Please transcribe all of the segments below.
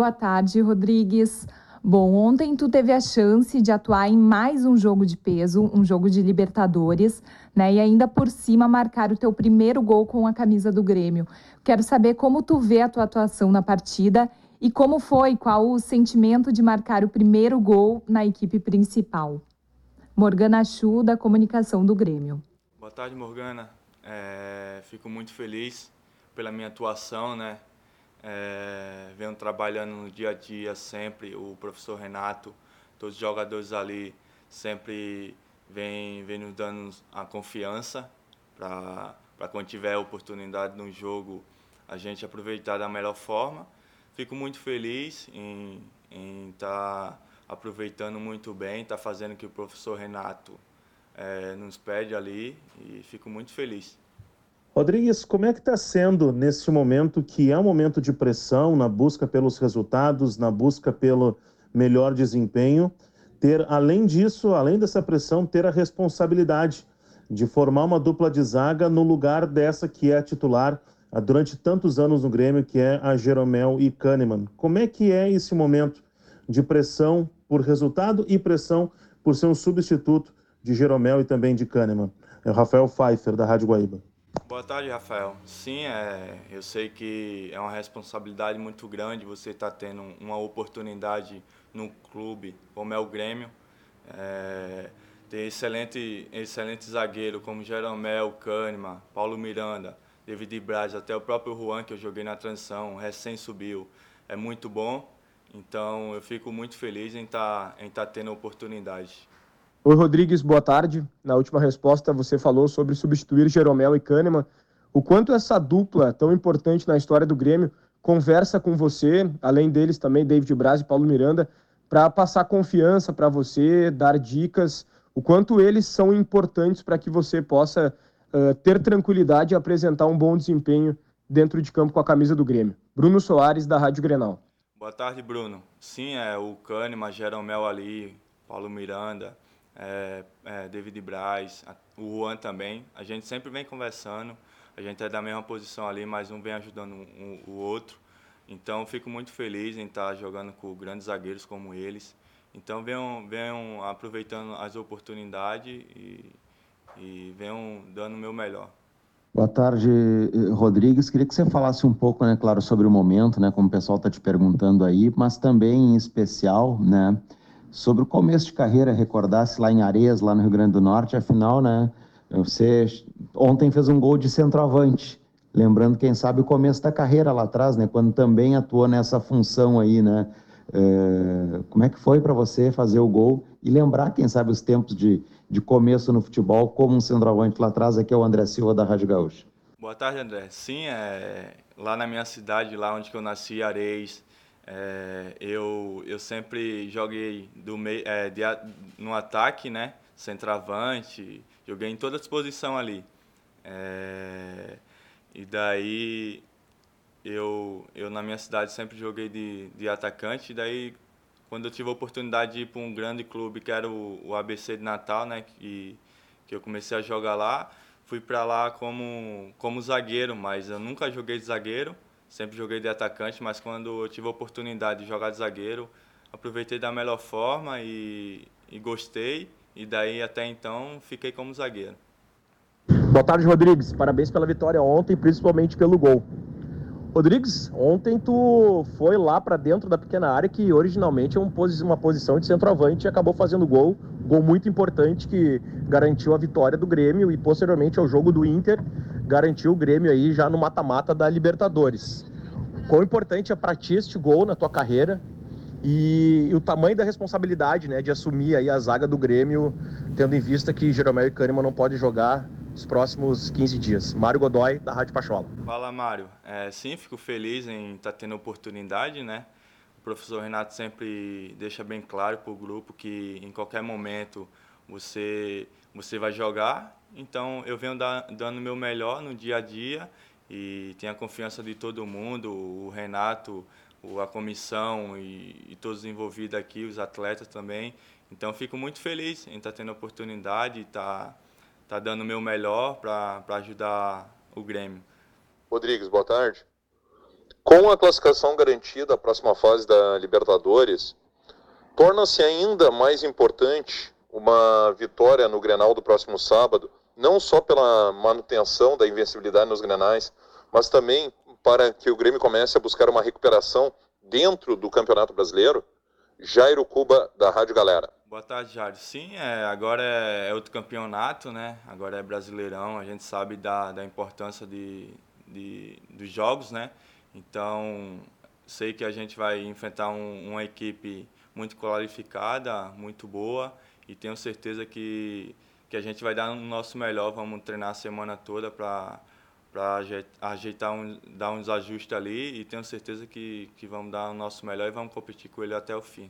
Boa tarde, Rodrigues. Bom, ontem tu teve a chance de atuar em mais um jogo de peso, um jogo de Libertadores, né? E ainda por cima marcar o teu primeiro gol com a camisa do Grêmio. Quero saber como tu vê a tua atuação na partida e como foi, qual o sentimento de marcar o primeiro gol na equipe principal. Morgana Chu, da comunicação do Grêmio. Boa tarde, Morgana. É, fico muito feliz pela minha atuação, né? É, venho trabalhando no dia a dia sempre, o professor Renato, todos os jogadores ali sempre vem, vem nos dando a confiança para quando tiver oportunidade no jogo a gente aproveitar da melhor forma. Fico muito feliz em estar tá aproveitando muito bem, estar tá fazendo o que o professor Renato é, nos pede ali e fico muito feliz. Rodrigues, como é que está sendo nesse momento que é um momento de pressão na busca pelos resultados, na busca pelo melhor desempenho, ter, além disso, além dessa pressão, ter a responsabilidade de formar uma dupla de zaga no lugar dessa que é titular durante tantos anos no Grêmio, que é a Jeromel e Kahneman. Como é que é esse momento de pressão por resultado e pressão por ser um substituto de Jeromel e também de Kahneman? É o Rafael Pfeiffer, da Rádio Guaíba. Boa tarde, Rafael. Sim, é, eu sei que é uma responsabilidade muito grande você estar tá tendo uma oportunidade no clube como é o Grêmio. É, ter excelente, excelente zagueiro como Jeromel, Kahneman, Paulo Miranda, David Braz, até o próprio Juan, que eu joguei na transição, recém subiu. É muito bom. Então eu fico muito feliz em estar tá, em tá tendo oportunidade. Oi, Rodrigues, boa tarde. Na última resposta, você falou sobre substituir Jeromel e Kahneman. O quanto essa dupla, tão importante na história do Grêmio, conversa com você, além deles também, David Braz e Paulo Miranda, para passar confiança para você, dar dicas, o quanto eles são importantes para que você possa uh, ter tranquilidade e apresentar um bom desempenho dentro de campo com a camisa do Grêmio. Bruno Soares, da Rádio Grenal. Boa tarde, Bruno. Sim, é o Kahneman, Jeromel ali, Paulo Miranda, é, é, David Braz, o Juan também. A gente sempre vem conversando, a gente é da mesma posição ali, mas um vem ajudando um, o outro. Então, fico muito feliz em estar jogando com grandes zagueiros como eles. Então, venham, venham aproveitando as oportunidades e, e venham dando o meu melhor. Boa tarde, Rodrigues. Queria que você falasse um pouco, né, claro, sobre o momento, né, como o pessoal está te perguntando aí, mas também em especial, né, sobre o começo de carreira, recordasse lá em Areias, lá no Rio Grande do Norte, afinal, né, você ontem fez um gol de centroavante, lembrando, quem sabe, o começo da carreira lá atrás, né, quando também atuou nessa função aí, né, é, como é que foi para você fazer o gol e lembrar, quem sabe, os tempos de, de começo no futebol, como um centroavante lá atrás, aqui é o André Silva da Rádio Gaúcha. Boa tarde, André. Sim, é, lá na minha cidade, lá onde eu nasci, Areias, é, eu, eu sempre joguei do meio, é, de, no ataque, né? Centroavante, joguei em toda disposição ali. É, e daí eu, eu na minha cidade sempre joguei de, de atacante, daí quando eu tive a oportunidade de ir para um grande clube que era o, o ABC de Natal, né? Que, que eu comecei a jogar lá, fui para lá como, como zagueiro, mas eu nunca joguei de zagueiro sempre joguei de atacante, mas quando eu tive a oportunidade de jogar de zagueiro, aproveitei da melhor forma e, e gostei, e daí até então fiquei como zagueiro. Boa tarde, Rodrigues. Parabéns pela vitória ontem, principalmente pelo gol. Rodrigues, ontem tu foi lá para dentro da pequena área que originalmente é uma posição de centroavante e acabou fazendo gol, gol muito importante que garantiu a vitória do Grêmio e posteriormente ao jogo do Inter garantiu o Grêmio aí já no mata-mata da Libertadores. Quão importante é para ti este gol na tua carreira e, e, o tamanho da responsabilidade, né, de assumir aí a zaga do Grêmio, tendo em vista que Jeromel e Kahneman não pode jogar nos próximos 15 dias. Mário Godoy, da Rádio Pachola. Fala, Mário. É, sim, fico feliz em estar tá tendo oportunidade, né? O professor Renato sempre deixa bem claro para o grupo que em qualquer momento você, você vai jogar. Então, eu venho da, dando o meu melhor no dia a dia e tenho a confiança de todo mundo, o Renato, a comissão e, e todos envolvidos aqui, os atletas também. Então, fico muito feliz em estar tendo a oportunidade, estar... Tá, tá dando o meu melhor para ajudar o Grêmio. Rodrigues, boa tarde. Com a classificação garantida à próxima fase da Libertadores, torna-se ainda mais importante uma vitória no Grenal do próximo sábado, não só pela manutenção da invencibilidade nos Grenais, mas também para que o Grêmio comece a buscar uma recuperação dentro do Campeonato Brasileiro. Jairo Cuba, da Rádio Galera. Boa tarde, Jairo. Sim, é, agora é, é, outro campeonato, né? Agora é Brasileirão, a gente sabe da, da importância de, de, dos jogos, né? Então, sei que a gente vai enfrentar um, uma equipe muito qualificada, muito boa, e tenho certeza que, que a gente vai dar o nosso melhor, vamos treinar a semana toda para para ajeitar um, dar uns ajustes ali e tenho certeza que, que vamos dar o nosso melhor e vamos competir com ele até o fim.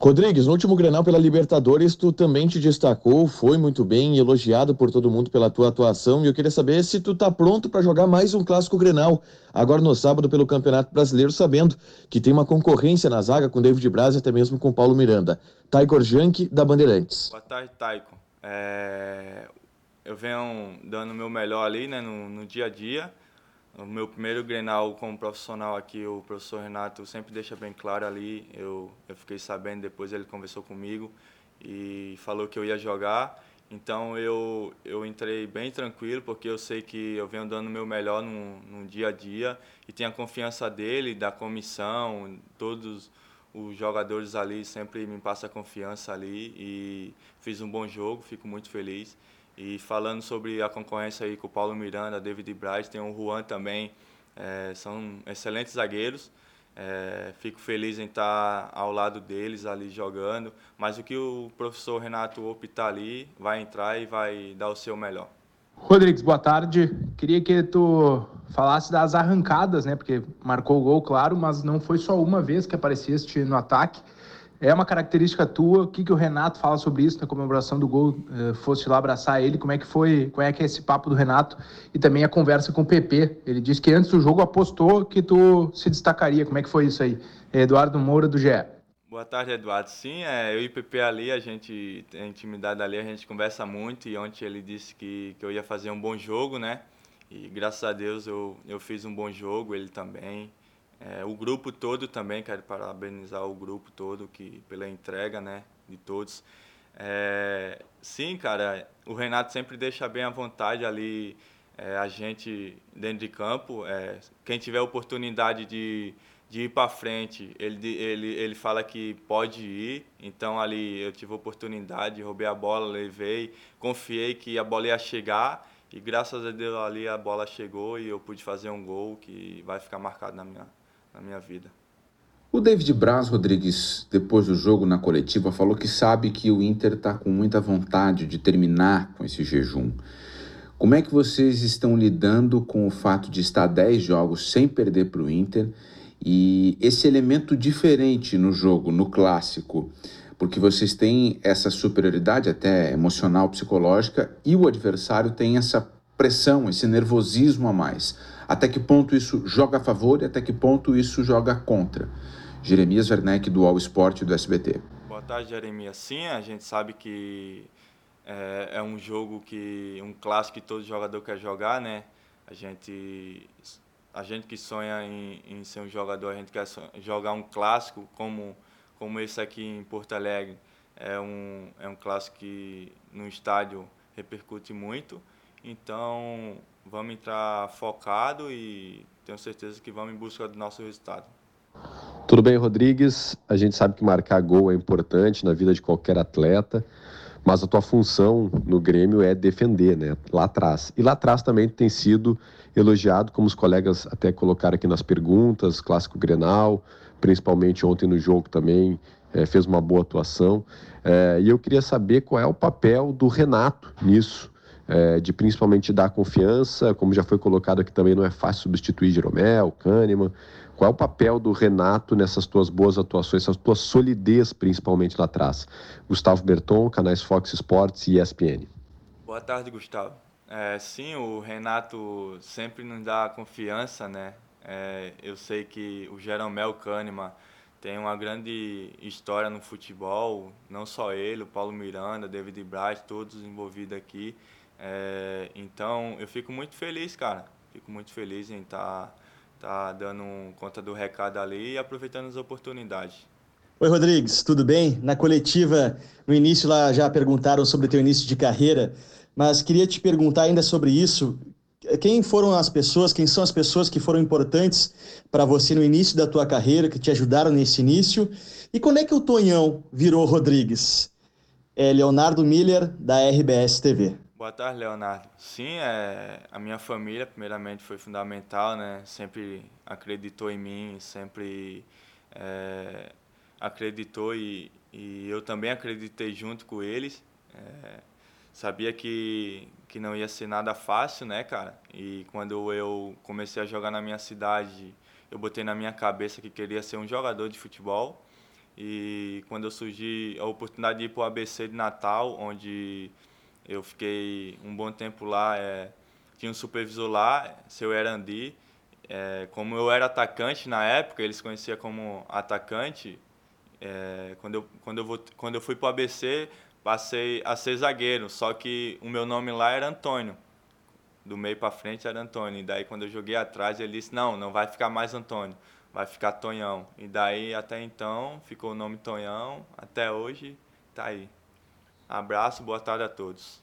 Rodrigues, no último Grenal pela Libertadores, tu também te destacou, foi muito bem, elogiado por todo mundo pela tua atuação, e eu queria saber se tu tá pronto para jogar mais um clássico Grenal, agora no sábado pelo Campeonato Brasileiro, sabendo que tem uma concorrência na zaga com David Braz e até mesmo com Paulo Miranda. Taiko Jank, da Bandeirantes. Boa tarde, Taiko. É... Eu venho dando o meu melhor ali, né, no, no dia a dia, o meu primeiro Grenal como profissional aqui, o professor Renato sempre deixa bem claro ali. Eu, eu fiquei sabendo, depois ele conversou comigo e falou que eu ia jogar. Então eu, eu entrei bem tranquilo, porque eu sei que eu venho dando o meu melhor no, no dia a dia e tenho a confiança dele, da comissão, todos os jogadores ali sempre me passam confiança ali e fiz um bom jogo, fico muito feliz. E falando sobre a concorrência aí com o Paulo Miranda, David Braz, tem o Juan também, é, são excelentes zagueiros. É, fico feliz em estar ao lado deles ali jogando, mas o que o professor Renato optar ali vai entrar e vai dar o seu melhor. Rodrigues, boa tarde. Queria que tu falasse das arrancadas, né? Porque marcou o gol, claro, mas não foi só uma vez que apareceste no ataque. É uma característica tua. O que, que o Renato fala sobre isso na comemoração do gol? Uh, fosse lá abraçar ele, como é que foi? Como é que é esse papo do Renato? E também a conversa com o PP. Ele disse que antes do jogo apostou que tu se destacaria. Como é que foi isso aí? Eduardo Moura do GE. Boa tarde, Eduardo. Sim, é, eu e o PP ali, a gente tem intimidade ali, a gente conversa muito e ontem ele disse que, que eu ia fazer um bom jogo, né? E graças a Deus eu, eu fiz um bom jogo, ele também. É, o grupo todo também, quero parabenizar o grupo todo que, pela entrega né, de todos. É, sim, cara, o Renato sempre deixa bem à vontade ali é, a gente dentro de campo. É, quem tiver oportunidade de, de ir para frente, ele, ele, ele fala que pode ir. Então ali eu tive a oportunidade, roubei a bola, levei, confiei que a bola ia chegar. E graças a Deus ali a bola chegou e eu pude fazer um gol que vai ficar marcado na minha, na minha vida. O David Braz Rodrigues, depois do jogo na coletiva, falou que sabe que o Inter está com muita vontade de terminar com esse jejum. Como é que vocês estão lidando com o fato de estar 10 jogos sem perder para o Inter e esse elemento diferente no jogo, no clássico? Porque vocês têm essa superioridade até emocional, psicológica, e o adversário tem essa pressão, esse nervosismo a mais. Até que ponto isso joga a favor e até que ponto isso joga contra? Jeremias Werneck, do All Sport do SBT. Boa tarde, Jeremias. Sim, a gente sabe que é, é, um jogo que um clássico que todo jogador quer jogar, né? A gente a gente que sonha em, em ser um jogador, a gente quer jogar um clássico como como esse aqui em Porto Alegre. É um é um clássico que no estádio repercute muito. Então, vamos entrar focado e tenho certeza que vamos em busca do nosso resultado. Tudo bem, Rodrigues? A gente sabe que marcar gol é importante na vida de qualquer atleta, mas a tua função no Grêmio é defender, né? Lá atrás. E lá atrás também tem sido elogiado, como os colegas até colocaram aqui nas perguntas, clássico Grenal, principalmente ontem no jogo também, é, fez uma boa atuação. É, e eu queria saber qual é o papel do Renato nisso é, de principalmente dar confiança, como já foi colocado aqui também, não é fácil substituir Jeromel, Kahneman. Qual é o papel do Renato nessas tuas boas atuações, essa tua solidez principalmente lá atrás? Gustavo Berton, canais Fox Sports e ESPN. Boa tarde, Gustavo. É, sim, o Renato sempre nos dá confiança, né? É, eu sei que o Jeromel Kahneman tem uma grande história no futebol, não só ele, o Paulo Miranda, David Braz, todos envolvidos aqui. É, então eu fico muito feliz, cara. Fico muito feliz em estar tá, dando conta do recado ali e aproveitando as oportunidades. Oi, Rodrigues, tudo bem? Na coletiva, no início lá já perguntaram sobre teu início de carreira, mas queria te perguntar ainda sobre isso. Quem foram as pessoas, quem são as pessoas que foram importantes para você no início da tua carreira, que te ajudaram nesse início? E quando é que o Tonhão virou Rodrigues? É Leonardo Miller, da RBS TV. Boa tarde, Leonardo. Sim, é, a minha família, primeiramente, foi fundamental, né? Sempre acreditou em mim, sempre é, acreditou e, e eu também acreditei junto com eles. É, sabia que, que não ia ser nada fácil, né, cara? E quando eu comecei a jogar na minha cidade, eu botei na minha cabeça que queria ser um jogador de futebol. E quando eu surgi a oportunidade de ir para o ABC de Natal, onde eu fiquei um bom tempo lá, é, tinha um supervisor lá, seu Erandi. É, como eu era atacante na época, eles conheciam como atacante. É, quando, eu, quando, eu vou, quando eu fui para o ABC, passei a ser zagueiro, só que o meu nome lá era Antônio. Do meio para frente era Antônio. E daí quando eu joguei atrás, ele disse: "Não, não vai ficar mais Antônio, vai ficar Tonhão". E daí até então ficou o nome Tonhão, até hoje tá aí. Abraço, boa tarde a todos.